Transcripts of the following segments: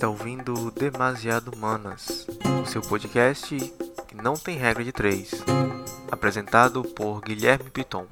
está ouvindo Demasiado Humanas, o seu podcast que não tem regra de três, apresentado por Guilherme Piton.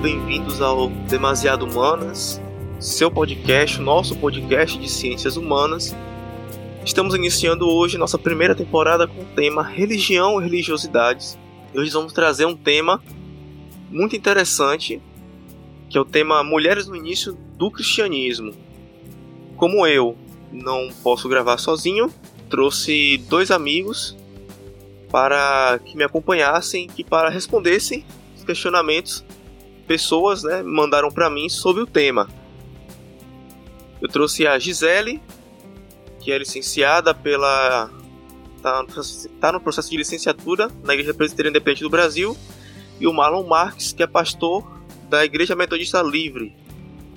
Bem-vindos ao Demasiado Humanas, seu podcast, nosso podcast de ciências humanas. Estamos iniciando hoje nossa primeira temporada com o tema Religião e Religiosidades. E hoje vamos trazer um tema muito interessante, que é o tema Mulheres no início do cristianismo. Como eu não posso gravar sozinho, trouxe dois amigos para que me acompanhassem e para respondessem os questionamentos pessoas né, mandaram para mim sobre o tema. Eu trouxe a Gisele, que é licenciada pela. Está tá no processo de licenciatura na Igreja Presbiteriana Independente do Brasil, e o Marlon Marques, que é pastor da Igreja Metodista Livre.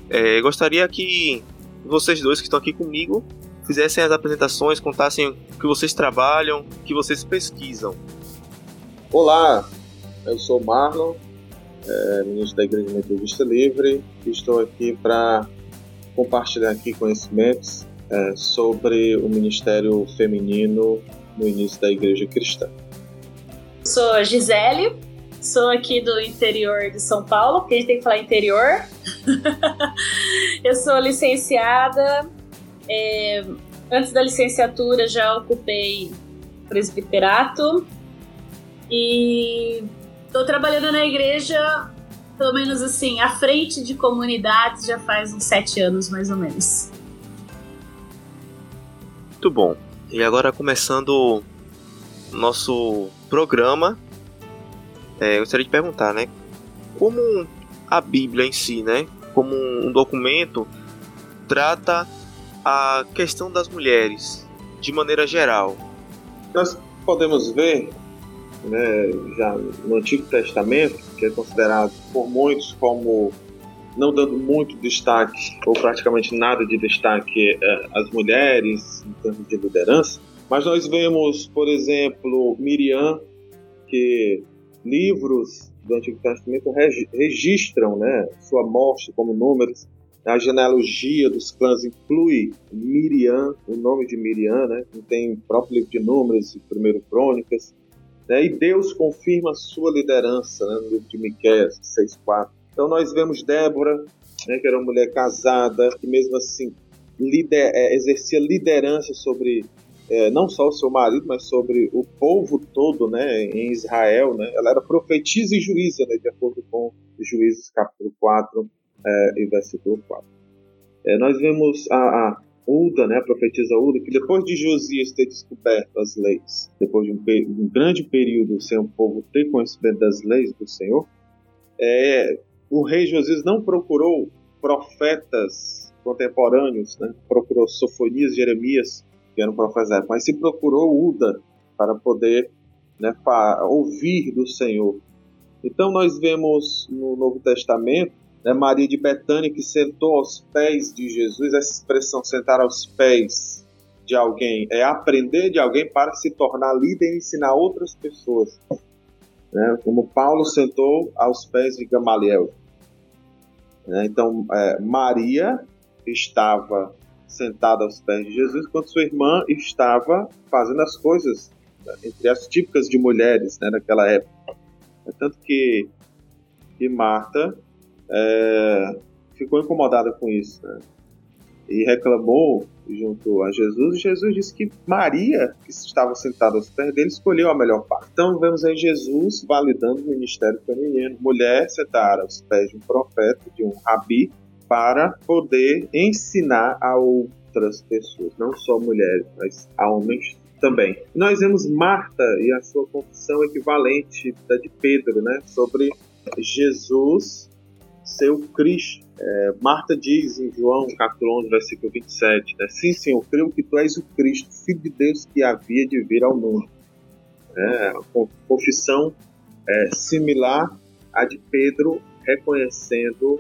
É, gostaria que vocês dois que estão aqui comigo fizessem as apresentações, contassem o que vocês trabalham, o que vocês pesquisam. Olá, eu sou Marlon, é, ministro da Igreja Metodista Livre. Estou aqui para compartilhar aqui conhecimentos é, sobre o ministério feminino no início da Igreja Cristã. Sou Gisele, sou aqui do interior de São Paulo, porque a gente tem que falar interior. eu sou licenciada. É, antes da licenciatura já ocupei presbiterato e Tô trabalhando na igreja, pelo menos assim, à frente de comunidades já faz uns sete anos, mais ou menos. Muito bom. E agora começando nosso programa, é, eu gostaria de perguntar, né? Como a Bíblia em si, né? Como um documento trata a questão das mulheres de maneira geral. Nós podemos ver né, já no Antigo Testamento, que é considerado por muitos como não dando muito destaque, ou praticamente nada de destaque é, às mulheres em termos de liderança, mas nós vemos, por exemplo, Miriam, que livros do Antigo Testamento registram né, sua morte como números. A genealogia dos clãs inclui Miriam, o nome de Miriam, né? Tem o próprio livro de Números e Primeiro Crônicas. Né? E Deus confirma a sua liderança né? no livro de Miqueias 6,4. Então nós vemos Débora, né, que era uma mulher casada, que mesmo assim lider, é, exercia liderança sobre é, não só o seu marido, mas sobre o povo todo né, em Israel. Né? Ela era profetisa e juíza, né, de acordo com Juízes capítulo 4 é, e versículo 4. É, nós vemos a, a Uda, né, a profetisa Uda, que depois de Josias ter descoberto as leis, depois de um, um grande período sem o povo ter conhecimento das leis do Senhor, é, o rei Josias não procurou profetas contemporâneos, né, procurou Sofonias, Jeremias, que eram profetas, mas se procurou Uda para poder né, ouvir do Senhor. Então nós vemos no Novo Testamento né, Maria de Betânia que sentou aos pés de Jesus, essa expressão sentar aos pés de alguém é aprender de alguém para se tornar líder e ensinar outras pessoas. Né, como Paulo sentou aos pés de Gamaliel. Né, então, é, Maria estava sentada aos pés de Jesus, enquanto sua irmã estava fazendo as coisas né, entre as típicas de mulheres né, naquela época. É tanto que, que Marta é, ficou incomodada com isso, né? E reclamou junto a Jesus, Jesus disse que Maria, que estava sentada aos pés dele, escolheu a melhor parte. Então vemos aí Jesus validando o ministério feminino. Mulher sentada aos pés de um profeta, de um rabi, para poder ensinar a outras pessoas, não só mulheres, mas a homens também. Nós vemos Marta e a sua confissão equivalente da de Pedro, né, sobre Jesus ser o Cristo. É, Marta diz em João capítulo 11, versículo 27, né? Sim, Senhor, creio que tu és o Cristo, Filho de Deus que havia de vir ao mundo. É, confissão é, similar à de Pedro, reconhecendo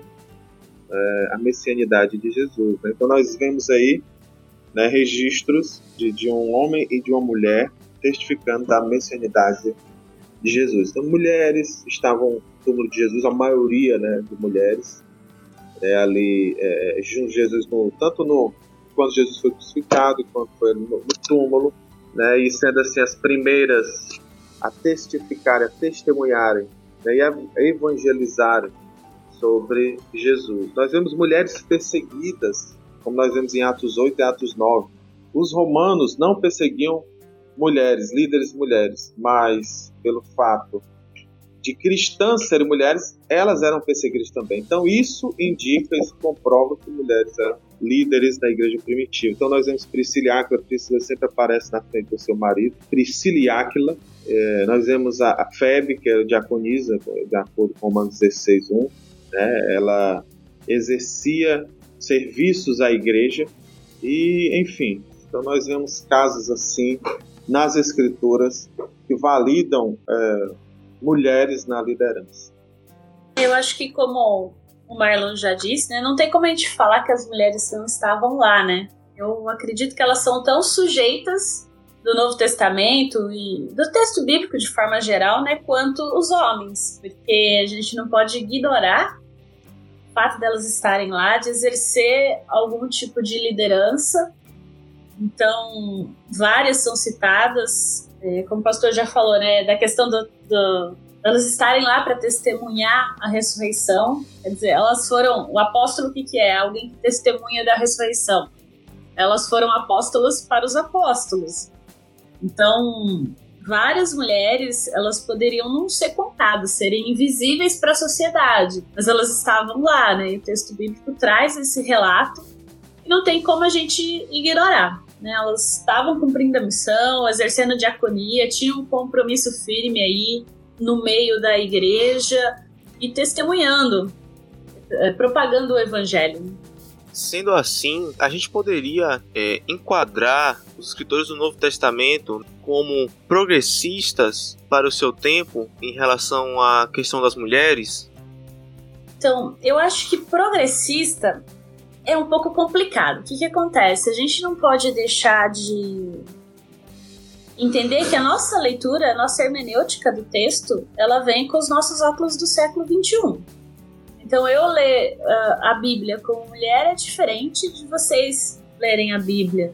é, a messianidade de Jesus. Né? Então nós vemos aí né, registros de, de um homem e de uma mulher testificando da messianidade de Jesus. Então, mulheres estavam túmulo de Jesus, a maioria né, de mulheres, é, ali é, de Jesus, no, tanto no quando Jesus foi crucificado, quanto foi no, no túmulo, né, e sendo assim as primeiras a testificarem, a testemunharem né, e a evangelizarem sobre Jesus. Nós vemos mulheres perseguidas, como nós vemos em Atos 8 e Atos 9. Os romanos não perseguiam mulheres, líderes mulheres, mas pelo fato de cristãs serem mulheres, elas eram perseguidas também. Então isso indica, isso comprova que mulheres eram líderes da igreja primitiva. Então nós vemos Priscila e Áquila, Priscila sempre aparece na frente do seu marido, Priscila e Áquila, é, nós vemos a, a Febe, que era diaconisa, de acordo com Romanos 16.1, né, ela exercia serviços à igreja e, enfim, então nós vemos casos assim nas escrituras que validam é, mulheres na liderança. Eu acho que como o Marlon já disse, né, não tem como a gente falar que as mulheres não estavam lá, né? Eu acredito que elas são tão sujeitas do Novo Testamento e do texto bíblico de forma geral, né, quanto os homens, porque a gente não pode ignorar o fato delas estarem lá, de exercer algum tipo de liderança. Então, várias são citadas, é, como o pastor já falou, né, da questão do, do elas estarem lá para testemunhar a ressurreição. Quer dizer, elas foram. O apóstolo, o que, que é? Alguém que testemunha da ressurreição. Elas foram apóstolos para os apóstolos. Então, várias mulheres, elas poderiam não ser contadas, serem invisíveis para a sociedade, mas elas estavam lá, né? E o texto bíblico traz esse relato e não tem como a gente ignorar. Né? Elas estavam cumprindo a missão, exercendo diaconia, tinham um compromisso firme aí no meio da igreja e testemunhando, eh, propagando o evangelho. Sendo assim, a gente poderia é, enquadrar os escritores do Novo Testamento como progressistas para o seu tempo em relação à questão das mulheres? Então, eu acho que progressista é um pouco complicado. O que, que acontece? A gente não pode deixar de entender que a nossa leitura, a nossa hermenêutica do texto, ela vem com os nossos óculos do século XXI. Então, eu ler uh, a Bíblia como mulher é diferente de vocês lerem a Bíblia.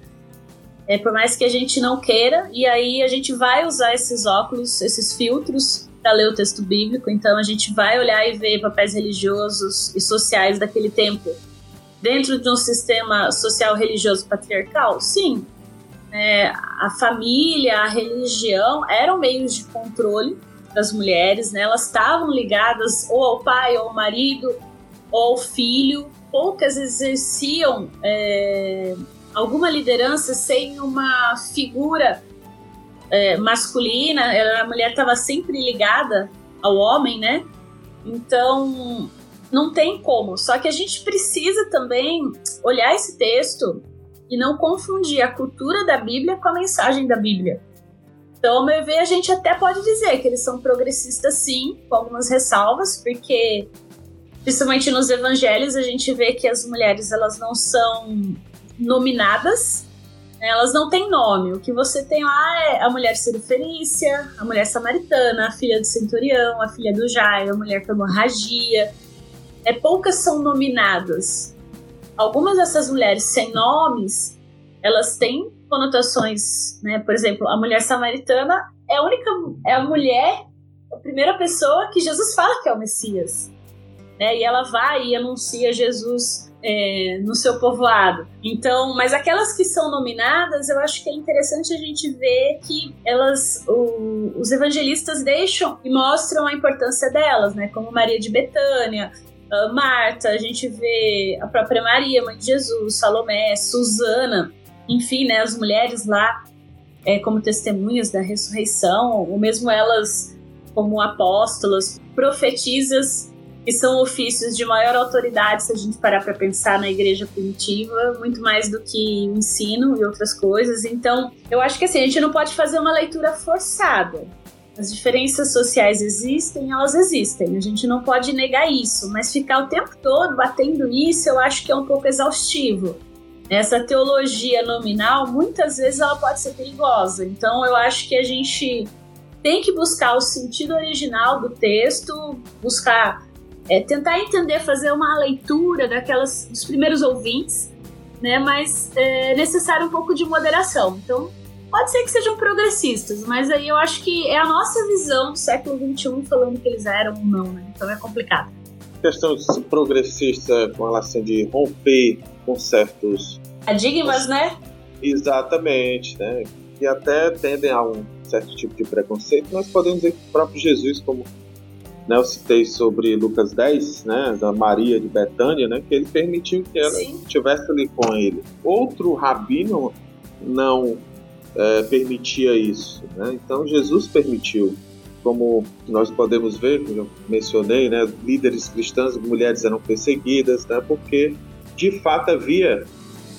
É, por mais que a gente não queira, e aí a gente vai usar esses óculos, esses filtros para ler o texto bíblico, então a gente vai olhar e ver papéis religiosos e sociais daquele tempo dentro de um sistema social religioso patriarcal? Sim. É, a família, a religião eram meios de controle das mulheres, né? Elas estavam ligadas ou ao pai, ou ao marido, ou ao filho. Poucas exerciam é, alguma liderança sem uma figura é, masculina. A mulher estava sempre ligada ao homem, né? Então não tem como. Só que a gente precisa também olhar esse texto e não confundir a cultura da Bíblia com a mensagem da Bíblia. Então, ao meu ver, a gente até pode dizer que eles são progressistas sim, com algumas ressalvas, porque principalmente nos evangelhos a gente vê que as mulheres elas não são nominadas, né? elas não têm nome. O que você tem lá é a mulher siriferícia, a mulher samaritana, a filha do centurião, a filha do Jairo, a mulher com hemorragia. É, poucas são nominadas. Algumas dessas mulheres sem nomes, elas têm conotações, né? Por exemplo, a mulher samaritana é a única, é a mulher, a primeira pessoa que Jesus fala que é o Messias, né? E ela vai e anuncia Jesus é, no seu povoado. Então, mas aquelas que são nominadas, eu acho que é interessante a gente ver que elas, o, os evangelistas deixam e mostram a importância delas, né? Como Maria de Betânia, Marta, a gente vê a própria Maria, mãe de Jesus, Salomé, Susana, enfim, né, as mulheres lá é, como testemunhas da ressurreição, ou mesmo elas como apóstolas, profetizas que são ofícios de maior autoridade se a gente parar para pensar na igreja primitiva, muito mais do que o ensino e outras coisas. Então, eu acho que assim, a gente não pode fazer uma leitura forçada. As diferenças sociais existem, elas existem. A gente não pode negar isso, mas ficar o tempo todo batendo nisso, eu acho que é um pouco exaustivo. Essa teologia nominal, muitas vezes ela pode ser perigosa. Então, eu acho que a gente tem que buscar o sentido original do texto, buscar é, tentar entender, fazer uma leitura daquelas dos primeiros ouvintes, né? Mas é necessário um pouco de moderação. Então, pode ser que sejam progressistas, mas aí eu acho que é a nossa visão do século XXI falando que eles eram ou não, né? Então é complicado. Questão progressista com relação de romper com certos paradigmas, né? Exatamente, né? Que até tendem a um certo tipo de preconceito. Nós podemos dizer que o próprio Jesus, como né, eu citei sobre Lucas 10, né, da Maria de Betânia, né, que ele permitiu que ela Sim. estivesse ali com ele. Outro rabino não é, permitia isso, né? então Jesus permitiu. Como nós podemos ver, como eu mencionei, né, líderes cristãs, mulheres eram perseguidas, né, porque de fato havia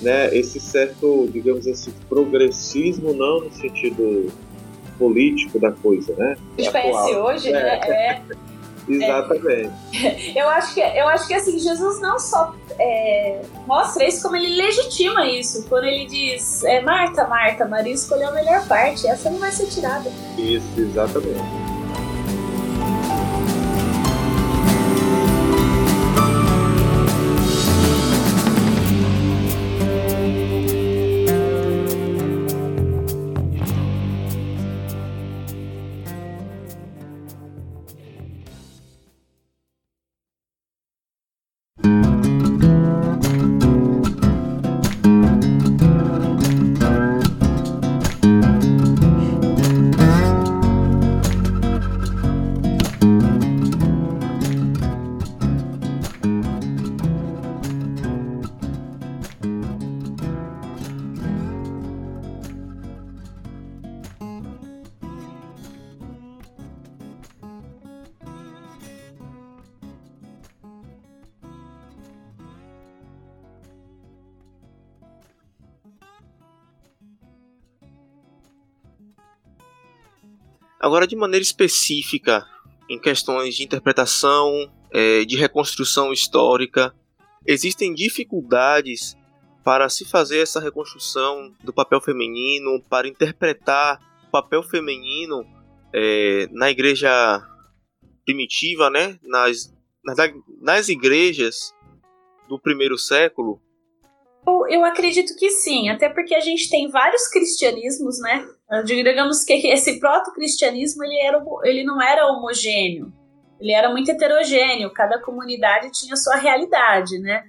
né, esse certo, digamos assim, progressismo, não no sentido político da coisa, né? A gente conhece hoje, é. né? É Exatamente. É, eu, acho que, eu acho que assim, Jesus não só é, mostra isso, como ele legitima isso. Quando ele diz, é, Marta, Marta, Maria escolheu a melhor parte, essa não vai ser tirada. Isso, exatamente. Agora, de maneira específica, em questões de interpretação, é, de reconstrução histórica, existem dificuldades para se fazer essa reconstrução do papel feminino, para interpretar o papel feminino é, na igreja primitiva, né? nas, nas, nas igrejas do primeiro século, eu, acredito que sim, até porque a gente tem vários cristianismos, né? Digamos que esse proto-cristianismo ele, era, ele não era homogêneo, ele era muito heterogêneo, cada comunidade tinha sua realidade, né?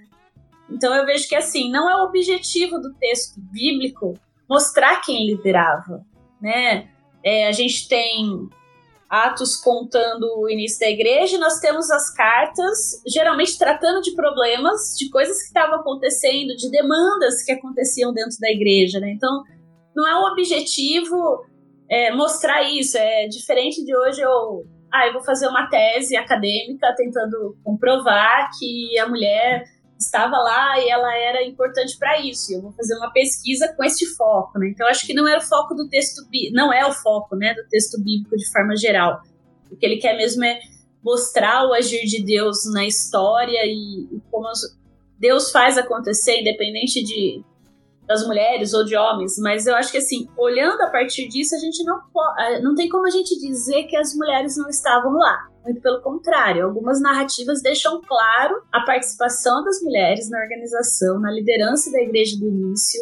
Então eu vejo que assim, não é o objetivo do texto bíblico mostrar quem liderava, né? É, a gente tem Atos contando o início da igreja, nós temos as cartas, geralmente tratando de problemas, de coisas que estavam acontecendo, de demandas que aconteciam dentro da igreja, né? Então, não é o objetivo é, mostrar isso, é diferente de hoje eu, ah, eu vou fazer uma tese acadêmica tentando comprovar que a mulher estava lá e ela era importante para isso. E eu vou fazer uma pesquisa com este foco, né? Então acho que não era o foco do texto não é o foco, né, do texto bíblico de forma geral. O que ele quer mesmo é mostrar o agir de Deus na história e, e como Deus faz acontecer, independente de das mulheres ou de homens, mas eu acho que assim, olhando a partir disso, a gente não não tem como a gente dizer que as mulheres não estavam lá. Muito pelo contrário, algumas narrativas deixam claro a participação das mulheres na organização, na liderança da igreja do início.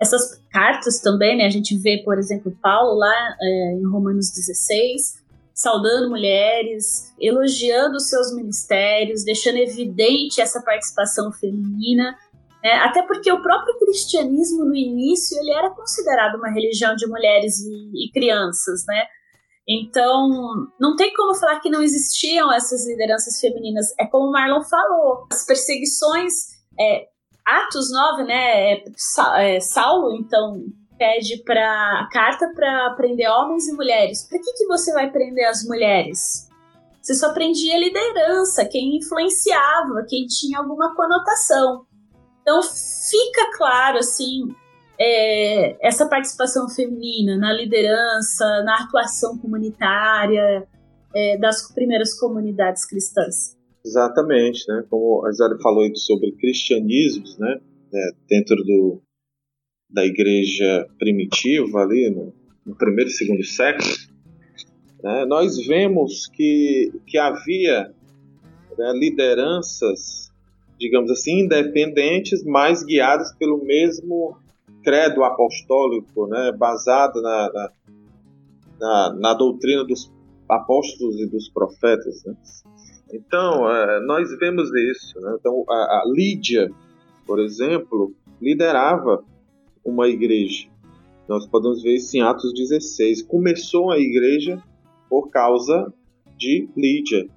Essas cartas também, né? A gente vê, por exemplo, Paulo lá é, em Romanos 16, saudando mulheres, elogiando os seus ministérios, deixando evidente essa participação feminina é, até porque o próprio cristianismo no início ele era considerado uma religião de mulheres e, e crianças, né? Então, não tem como falar que não existiam essas lideranças femininas. É como o Marlon falou, as perseguições, é, Atos 9, né? É, é, Saulo, então, pede para carta para prender homens e mulheres. Para que, que você vai prender as mulheres? Você só aprendia liderança, quem influenciava, quem tinha alguma conotação. Então fica claro assim é, essa participação feminina na liderança, na atuação comunitária é, das primeiras comunidades cristãs. Exatamente, né? Como a Isabel falou sobre cristianismos, né? É, dentro do, da igreja primitiva ali no, no primeiro e segundo século, né? nós vemos que, que havia né, lideranças, digamos assim, independentes, mas guiadas pelo mesmo credo apostólico, né, baseado na, na, na, na doutrina dos apóstolos e dos profetas. Né? Então, é, nós vemos isso. Né? Então, a, a Lídia, por exemplo, liderava uma igreja. Nós podemos ver isso em Atos 16. Começou a igreja por causa de Lídia,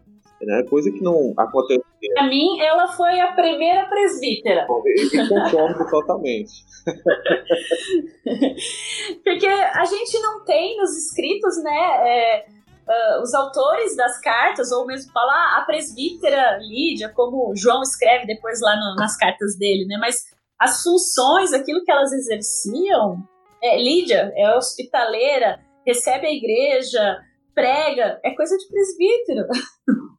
né? coisa que não acontecia. Para mim, ela foi a primeira presbítera. E concordo totalmente. Porque a gente não tem nos escritos, né? É, uh, os autores das cartas, ou mesmo falar a presbítera Lídia, como João escreve depois lá no, nas cartas dele, né? Mas as funções, aquilo que elas exerciam, é, Lídia é hospitaleira, recebe a igreja, prega, é coisa de presbítero.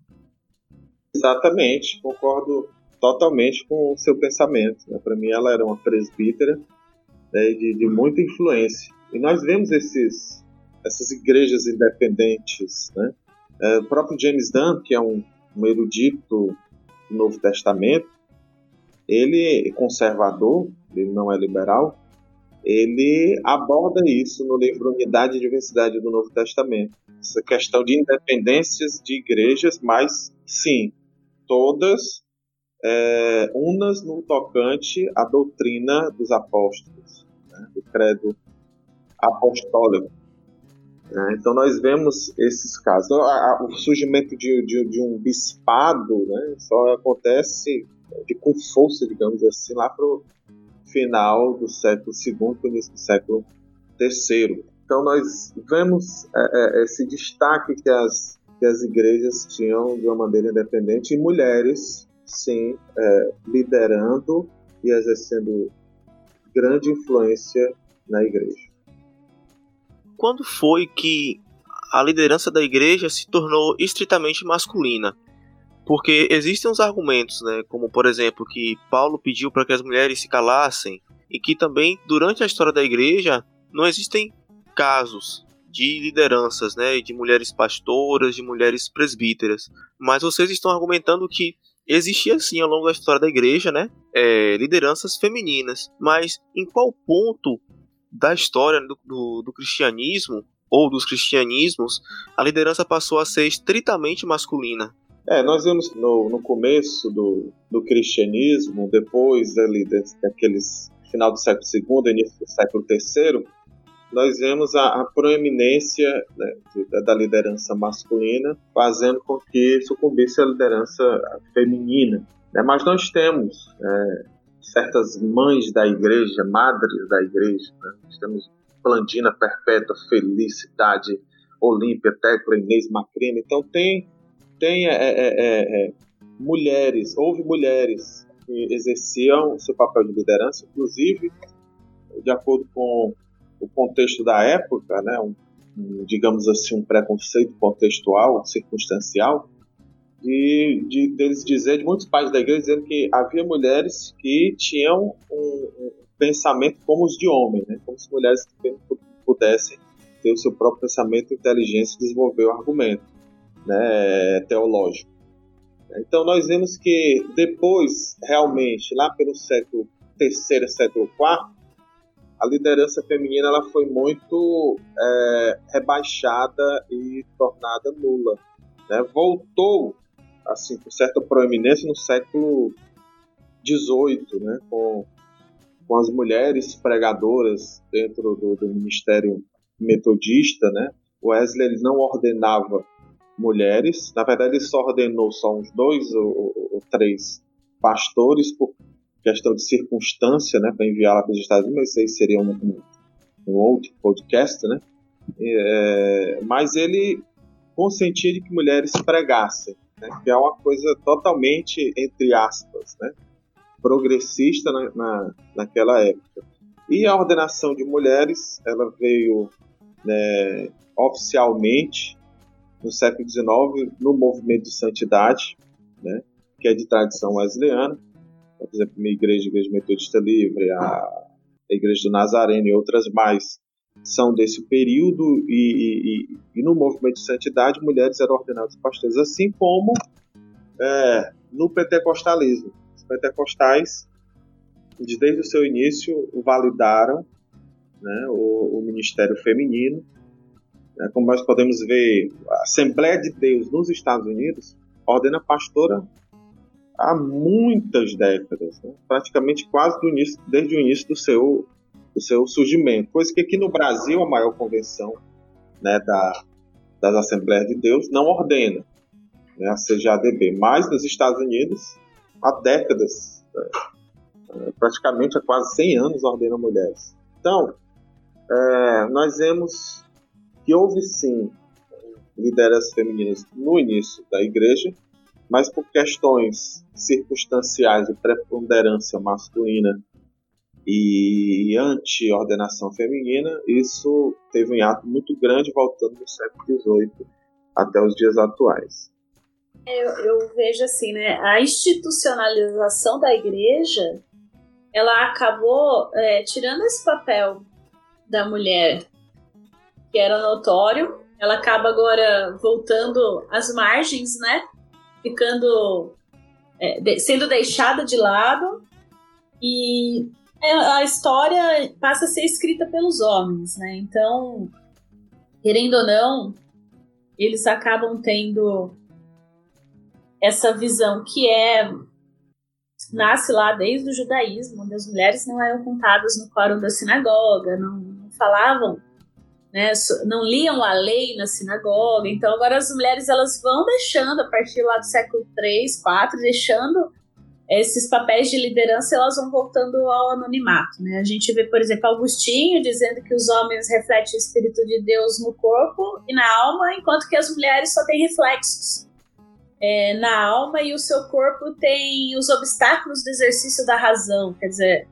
Exatamente, concordo totalmente com o seu pensamento. Né? Para mim, ela era uma presbítera né, de, de, muita influência. E nós vemos esses, essas igrejas independentes. Né? É, o próprio James Dunn, que é um, um erudito do Novo Testamento, ele é conservador, ele não é liberal, ele aborda isso no livro Unidade e Diversidade do Novo Testamento. Essa questão de independências de igrejas, mas sim, todas é, unas no tocante à doutrina dos apóstolos, né, do credo apostólico. É, então nós vemos esses casos. Então, o surgimento de, de, de, um bispado né, só acontece de, com força, digamos assim, lá para o final do século II, início do século III. Então nós vemos é, é, esse destaque que as, que as igrejas tinham de uma maneira independente e mulheres, sim, é, liderando e exercendo grande influência na igreja. Quando foi que a liderança da igreja se tornou estritamente masculina? Porque existem uns argumentos, né, como por exemplo que Paulo pediu para que as mulheres se calassem e que também durante a história da igreja não existem casos de lideranças, né, de mulheres pastoras, de mulheres presbíteras. Mas vocês estão argumentando que existia sim ao longo da história da igreja, né, é, lideranças femininas. Mas em qual ponto da história do, do, do cristianismo ou dos cristianismos a liderança passou a ser estritamente masculina? É, nós vemos no, no começo do, do cristianismo, depois ali daqueles final do século II, início do século III, nós vemos a, a proeminência né, da liderança masculina, fazendo com que sucumbisse a liderança feminina. Né? Mas nós temos é, certas mães da igreja, madres da igreja, né? nós temos Blandina Perpétua, Felicidade, Olímpia, Tecla, Inês Macrina. Então tem tem é, é, é, é, mulheres, houve mulheres que exerciam o seu papel de liderança, inclusive, de acordo com o contexto da época, né, um, digamos assim, um preconceito contextual, circunstancial, de, de deles dizer, de muitos pais da igreja, dizendo que havia mulheres que tinham um, um pensamento como os de homem, né, como se mulheres pudessem ter o seu próprio pensamento, inteligência e desenvolver o argumento né, teológico. Então nós vemos que depois, realmente, lá pelo século III, século IV, a liderança feminina ela foi muito é, rebaixada e tornada nula. Né? Voltou assim com certa proeminência no século XVIII, né? com, com as mulheres pregadoras dentro do, do ministério metodista. Né? Wesley ele não ordenava mulheres. Na verdade, ele só ordenou só uns dois ou, ou três pastores por questão de circunstância, né, para enviar lá para os Estados Unidos, isso aí seria um, um, um outro podcast, né? É, mas ele consentia de que mulheres pregassem, né, que é uma coisa totalmente, entre aspas, né, progressista na, na, naquela época. E a ordenação de mulheres, ela veio né, oficialmente no século XIX no movimento de santidade, né, que é de tradição wesleyana. Por exemplo, a igreja, a Igreja Metodista Livre, a, Igreja do Nazareno e outras mais são desse período e, e, e, no movimento de santidade mulheres eram ordenadas pastores, assim como é, no pentecostalismo. Os pentecostais, desde o seu início, validaram né, o, o, ministério feminino. Né, como nós podemos ver, a Assembleia de Deus nos Estados Unidos ordena pastora há muitas décadas, né? praticamente quase do início, desde o início do seu, do seu surgimento. Coisa que aqui no Brasil, a maior convenção né, da, das Assembleias de Deus não ordena, né, a CGADB, mas nos Estados Unidos, há décadas, é, praticamente há quase 100 anos, ordena mulheres. Então, é, nós vemos que houve sim lideranças femininas no início da igreja, mas por questões circunstanciais de preponderância masculina e anti-ordenação feminina, isso teve um hiato muito grande voltando do século XVIII até os dias atuais. Eu, eu, vejo assim, né? A institucionalização da igreja, ela acabou é, tirando esse papel da mulher que era notório, ela acaba agora voltando às margens, né? Ficando é, de, sendo deixada de lado e é, a história passa a ser escrita pelos homens, né? Então, querendo ou não, eles acabam tendo essa visão que é nasce lá desde o judaísmo, onde as mulheres não eram contadas no quórum da sinagoga, não, não falavam né, não liam a lei na sinagoga. Então agora as mulheres elas vão deixando a partir lá do século 3, 4, deixando esses papéis de liderança, elas vão voltando ao anonimato, né? A gente vê, por exemplo, Augustinho dizendo que os homens refletem o espírito de Deus no corpo e na alma, enquanto que as mulheres só têm reflexos é, na alma e o seu corpo tem os obstáculos do exercício da razão. Quer dizer,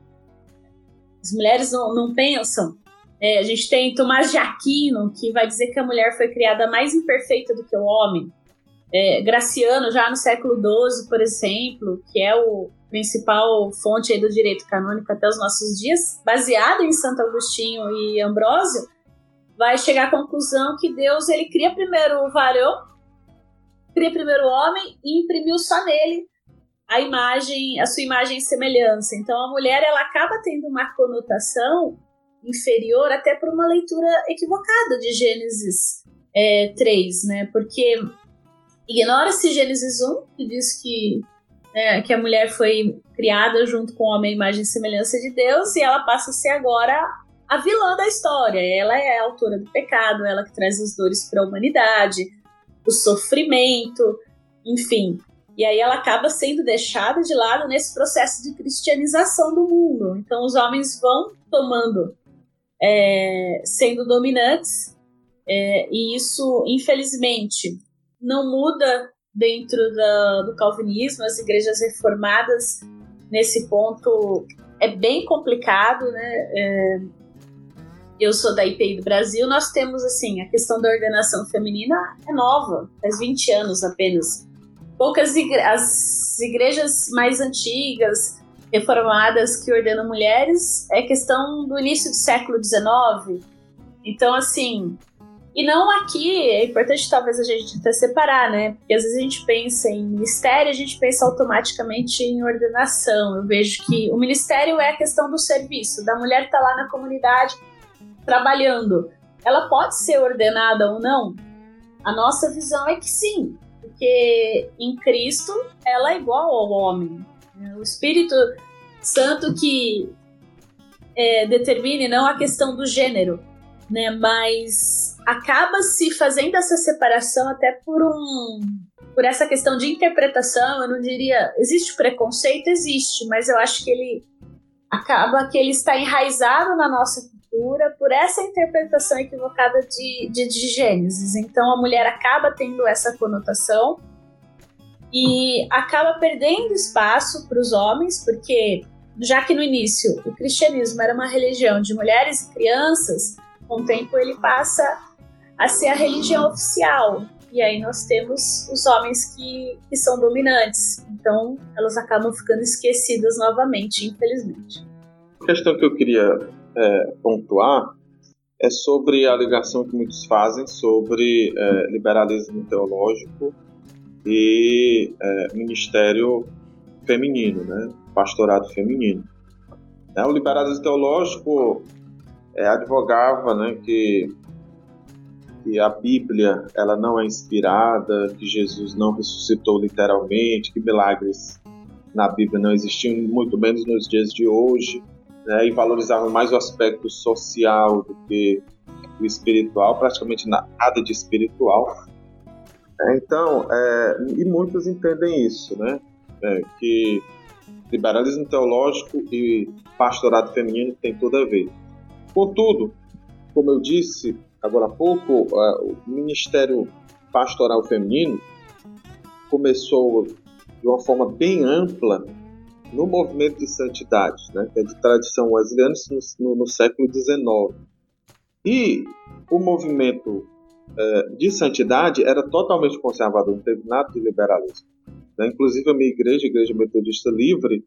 as mulheres não, não pensam é, a gente tem Tomás de Aquino, que vai dizer que a mulher foi criada mais imperfeita do que o homem. É, Graciano, já no século XII, por exemplo, que é o principal fonte do direito canônico até os nossos dias, baseado em Santo Agostinho e Ambrósio, vai chegar à conclusão que Deus ele cria primeiro o varão, cria primeiro o homem e imprimiu só nele a imagem, a sua imagem e semelhança. Então a mulher ela acaba tendo uma conotação inferior até por uma leitura equivocada de Gênesis é, 3, né? Porque ignora-se Gênesis 1, que diz que, né, que a mulher foi criada junto com o homem, imagem e semelhança de Deus, e ela passa a ser agora a vilã da história. Ela é a autora do pecado, ela que traz as dores para a humanidade, o sofrimento, enfim. E aí ela acaba sendo deixada de lado nesse processo de cristianização do mundo. Então os homens vão tomando é, sendo dominantes, é, e isso, infelizmente, não muda dentro da, do calvinismo, as igrejas reformadas nesse ponto é bem complicado, né? É, eu sou da IPI do Brasil, nós temos assim, a questão da ordenação feminina é nova, faz 20 anos apenas. Poucas igre as igrejas mais antigas, reformadas que ordenam mulheres é questão do início do século XIX. Então, assim, e não aqui, é importante talvez a gente até separar, né? Porque às vezes a gente pensa em ministério, a gente pensa automaticamente em ordenação. Eu vejo que o ministério é a questão do serviço, da mulher estar tá lá na comunidade trabalhando. Ela pode ser ordenada ou não? A nossa visão é que sim, porque em Cristo ela é igual ao homem. O Espírito Santo que é, determine não a questão do gênero, né? Mas acaba se fazendo essa separação até por um por essa questão de interpretação. Eu não diria existe preconceito, existe, mas eu acho que ele acaba que ele está enraizado na nossa cultura por essa interpretação equivocada de, de, de Gênesis. Então a mulher acaba tendo essa conotação e acaba perdendo espaço para os homens, porque já que no início o cristianismo era uma religião de mulheres e crianças, com o tempo ele passa a ser a religião oficial. E aí nós temos os homens que, que são dominantes. Então elas acabam ficando esquecidas novamente, infelizmente. A questão que eu queria é, pontuar é sobre a ligação que muitos fazem sobre é, liberalismo teológico e é, ministério feminino, né? pastorado feminino. É, o liberalismo teológico é, advogava né, que, que a Bíblia ela não é inspirada, que Jesus não ressuscitou literalmente, que milagres na Bíblia não existiam, muito menos nos dias de hoje, né, e valorizava mais o aspecto social do que o espiritual, praticamente nada de espiritual. Então, é, e muitos entendem isso, né? É, que liberalismo teológico e pastorado feminino tem tudo a ver. Contudo, como eu disse agora há pouco, é, o ministério pastoral feminino começou de uma forma bem ampla no movimento de santidade, né, que é de tradição wesleyana no, no, no século XIX. E o movimento de santidade era totalmente conservador, não teve nada de liberalismo. Né? Inclusive a minha igreja, a Igreja Metodista Livre,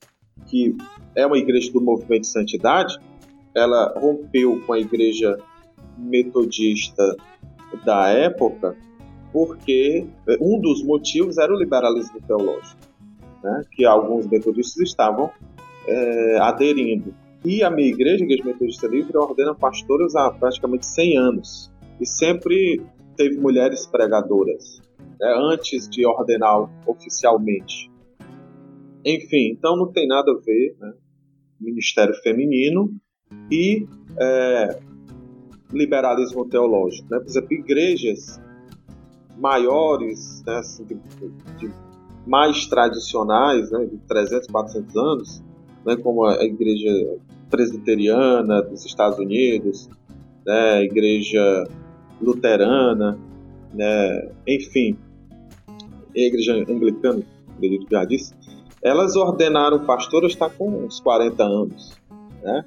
que é uma igreja do movimento de santidade, ela rompeu com a igreja metodista da época porque é, um dos motivos era o liberalismo teológico, né? que alguns metodistas estavam é, aderindo. E a minha igreja, a Igreja Metodista Livre, ordena pastoras há praticamente 100 anos e sempre teve mulheres pregadoras né, antes de ordenar oficialmente. Enfim, então não tem nada a ver né, ministério feminino e é, liberalismo teológico. Né? Por exemplo, igrejas maiores, né, assim, de, de mais tradicionais, né, de 300, 400 anos, né, como a igreja presbiteriana dos Estados Unidos, né, a igreja luterana, né, enfim, a igreja anglicana, acredito que já disse, elas ordenaram pastoras está com uns 40 anos, né?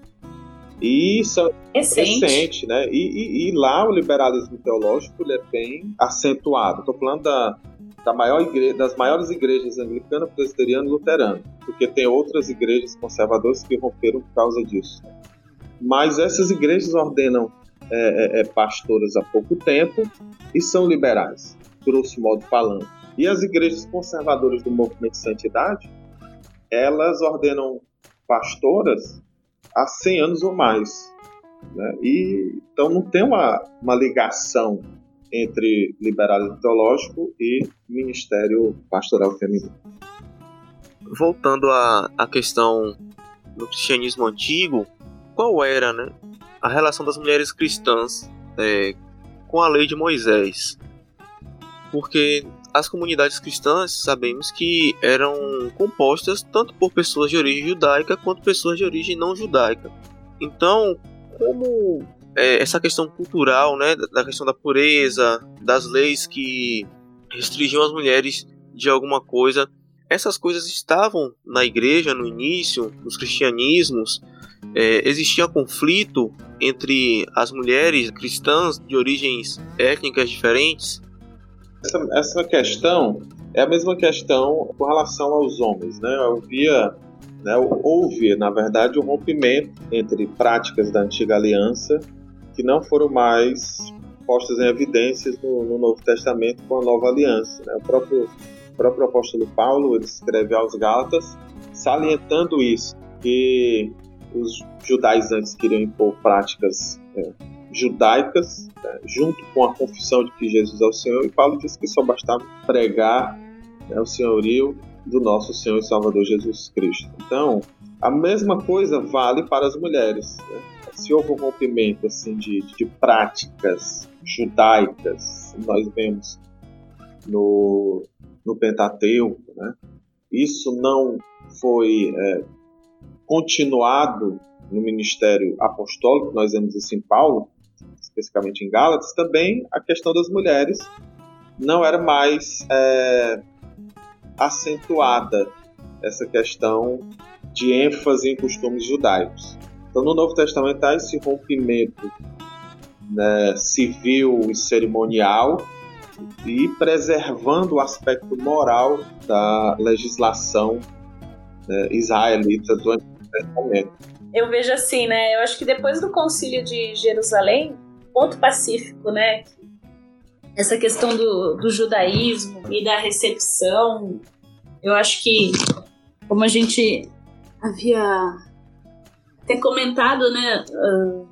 E são recente, recente né? E, e, e, lá o liberalismo teológico ele é bem acentuado. Estou falando da, da maior igreja, das maiores igrejas anglicana, presbiteriana e luterana, porque tem outras igrejas conservadoras que romperam por causa disso. Mas essas igrejas ordenam é, é, é, pastoras há pouco tempo e são liberais, grosso modo falando. E as igrejas conservadoras do movimento de santidade, elas ordenam pastoras há 100 anos ou mais. Né? E, então não tem uma, uma ligação entre liberalismo teológico e ministério pastoral feminino. Voltando à, à questão do cristianismo antigo, qual era né, a relação das mulheres cristãs é, com a lei de Moisés. Porque as comunidades cristãs sabemos que eram compostas tanto por pessoas de origem judaica quanto pessoas de origem não judaica. Então, como é, essa questão cultural, né, da questão da pureza, das leis que restringiam as mulheres de alguma coisa, essas coisas estavam na igreja no início, nos cristianismos, é, existia conflito entre as mulheres cristãs de origens étnicas diferentes? Essa, essa questão é a mesma questão com relação aos homens, né? Havia, né, houve, na verdade, um rompimento entre práticas da antiga aliança que não foram mais postas em evidências no, no Novo Testamento com a nova aliança. Né? O próprio, próprio apóstolo Paulo ele escreve aos Gálatas salientando isso, que os judaizantes queriam impor práticas é, judaicas, né, junto com a confissão de que Jesus é o Senhor, e Paulo diz que só bastava pregar né, o senhorio do nosso Senhor e Salvador Jesus Cristo. Então, a mesma coisa vale para as mulheres. Né? Se houve um rompimento assim, de, de práticas judaicas, nós vemos no, no Pentateuco, né? isso não foi é, continuado no ministério apostólico, nós vemos isso em Paulo, especificamente em Gálatas, também a questão das mulheres não era mais é, acentuada essa questão de ênfase em costumes judaicos. Então, no Novo Testamento há esse rompimento né, civil e cerimonial e preservando o aspecto moral da legislação né, israelita do Antigo. Eu vejo assim, né? Eu acho que depois do Concílio de Jerusalém, ponto pacífico, né? Essa questão do, do judaísmo e da recepção, eu acho que, como a gente havia até comentado, né? Uh,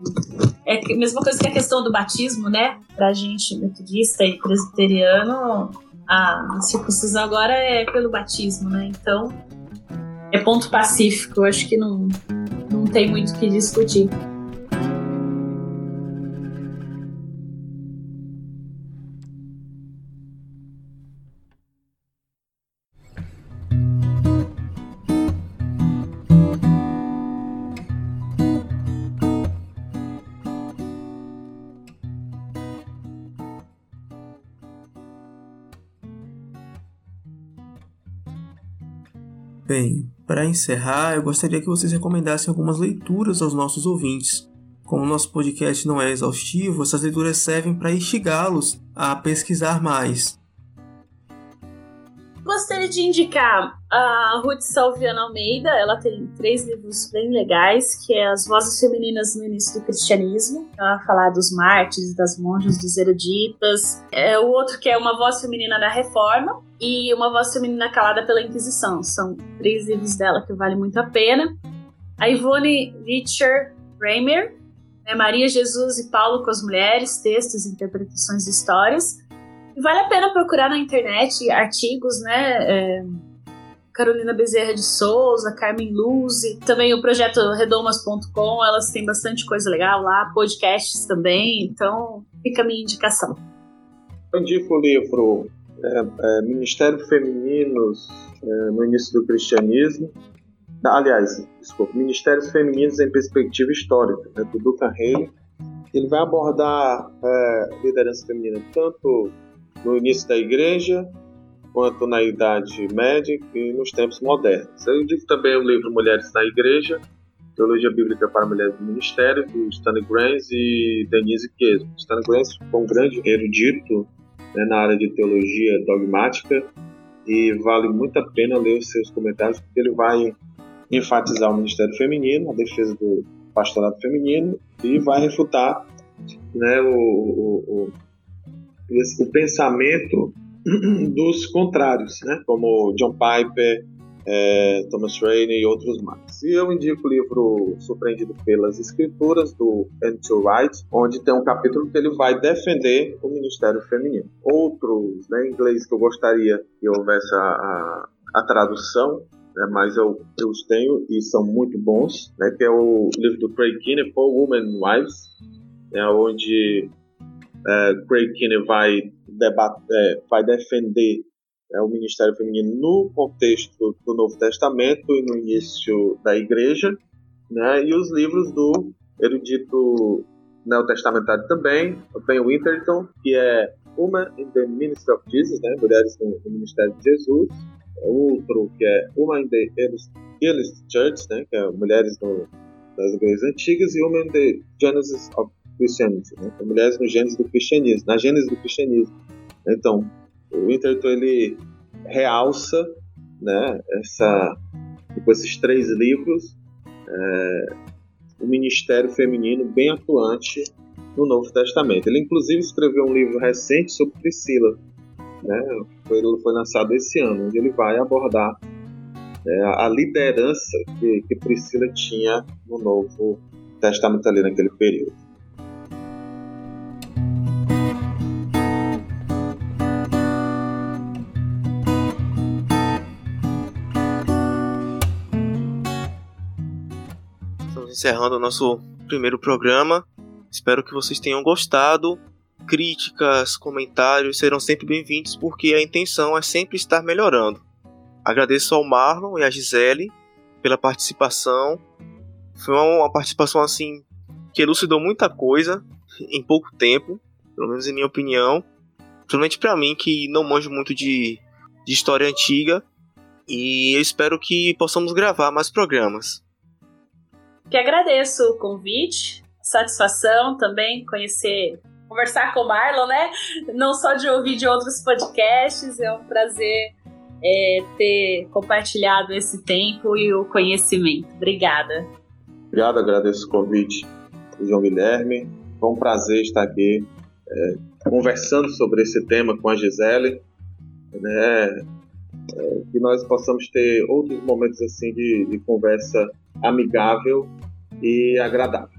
é a mesma coisa que a questão do batismo, né? Pra gente, metodista e presbiteriano, a circuncisão agora é pelo batismo, né? Então, é ponto pacífico. Eu acho que não, não tem muito o que discutir. Para encerrar, eu gostaria que vocês recomendassem algumas leituras aos nossos ouvintes. Como o nosso podcast não é exaustivo, essas leituras servem para instigá-los a pesquisar mais. Gostaria de indicar a Ruth Salviana Almeida, ela tem três livros bem legais, que é As Vozes Femininas no Início do Cristianismo, ela fala dos mártires, das monjas, dos eruditas. É, o outro que é Uma Voz Feminina da Reforma, e Uma Voz Feminina Calada pela Inquisição. São três livros dela que valem muito a pena. A Ivone Richer Reimer, né, Maria, Jesus e Paulo com as Mulheres, textos, interpretações de histórias. E vale a pena procurar na internet artigos, né? É, Carolina Bezerra de Souza, Carmen Luzi, também o projeto redomas.com, elas têm bastante coisa legal lá, podcasts também, então fica a minha indicação. Eu indico o livro é, é, Ministério Femininos é, no início do cristianismo. Aliás, desculpa, Ministérios Femininos em Perspectiva Histórica, né, do Duncan Haley. Ele vai abordar é, liderança feminina tanto no início da igreja, quanto na Idade Média e nos tempos modernos. Eu digo também o livro Mulheres na Igreja, Teologia Bíblica para Mulheres do Ministério, do Stanley Grants e Denise Queso. Stanley Grants foi um grande erudito né, na área de teologia dogmática e vale muito a pena ler os seus comentários porque ele vai enfatizar o ministério feminino, a defesa do pastorado feminino e vai refutar né, o, o, o, o pensamento dos contrários, né, como John Piper, é, Thomas Rainey e outros mais. E eu indico o livro Surpreendido pelas Escrituras, do Andrew Wright, onde tem um capítulo que ele vai defender o ministério feminino. Outros, né, em inglês, que eu gostaria que houvesse a, a, a tradução, né, mas eu, eu os tenho e são muito bons, né, que é o livro do Craig Kinney, For Women Wives, né, onde é, Craig Kinney vai, debater, é, vai defender é, o ministério feminino no contexto do Novo Testamento e no início da Igreja, né, e os livros do erudito neotestamentário também, Ben Winterton, que é uma in the Ministry of Jesus, né, Mulheres no, no Ministério de Jesus, outro que é uma in the Earliest Church, né, que é Mulheres no, das Igrejas Antigas, e uma in the Genesis of Christianity, né, é Mulheres no Gênesis do Cristianismo, na Gênesis do Cristianismo. Então, o Winterton ele realça, né, essa, com esses três livros, é, o ministério feminino bem atuante no Novo Testamento. Ele inclusive escreveu um livro recente sobre Priscila, né, foi, foi lançado esse ano, onde ele vai abordar é, a liderança que, que Priscila tinha no Novo Testamento ali naquele período. Encerrando o nosso primeiro programa. Espero que vocês tenham gostado. Críticas, comentários serão sempre bem-vindos porque a intenção é sempre estar melhorando. Agradeço ao Marlon e à Gisele pela participação. Foi uma, participação assim que elucidou muita coisa em pouco tempo, pelo menos em minha opinião. Principalmente para mim que não manjo muito de, de história antiga. E eu espero que possamos gravar mais programas. Que agradeço o convite, satisfação também conhecer, conversar com o Marlon, né? Não só de ouvir de outros podcasts, é um prazer é, ter compartilhado esse tempo e o conhecimento. Obrigada. Obrigado, agradeço o convite do João Guilherme. Foi um prazer estar aqui é, conversando sobre esse tema com a Gisele. Né? É, que nós possamos ter outros momentos assim de, de conversa amigável e agradável.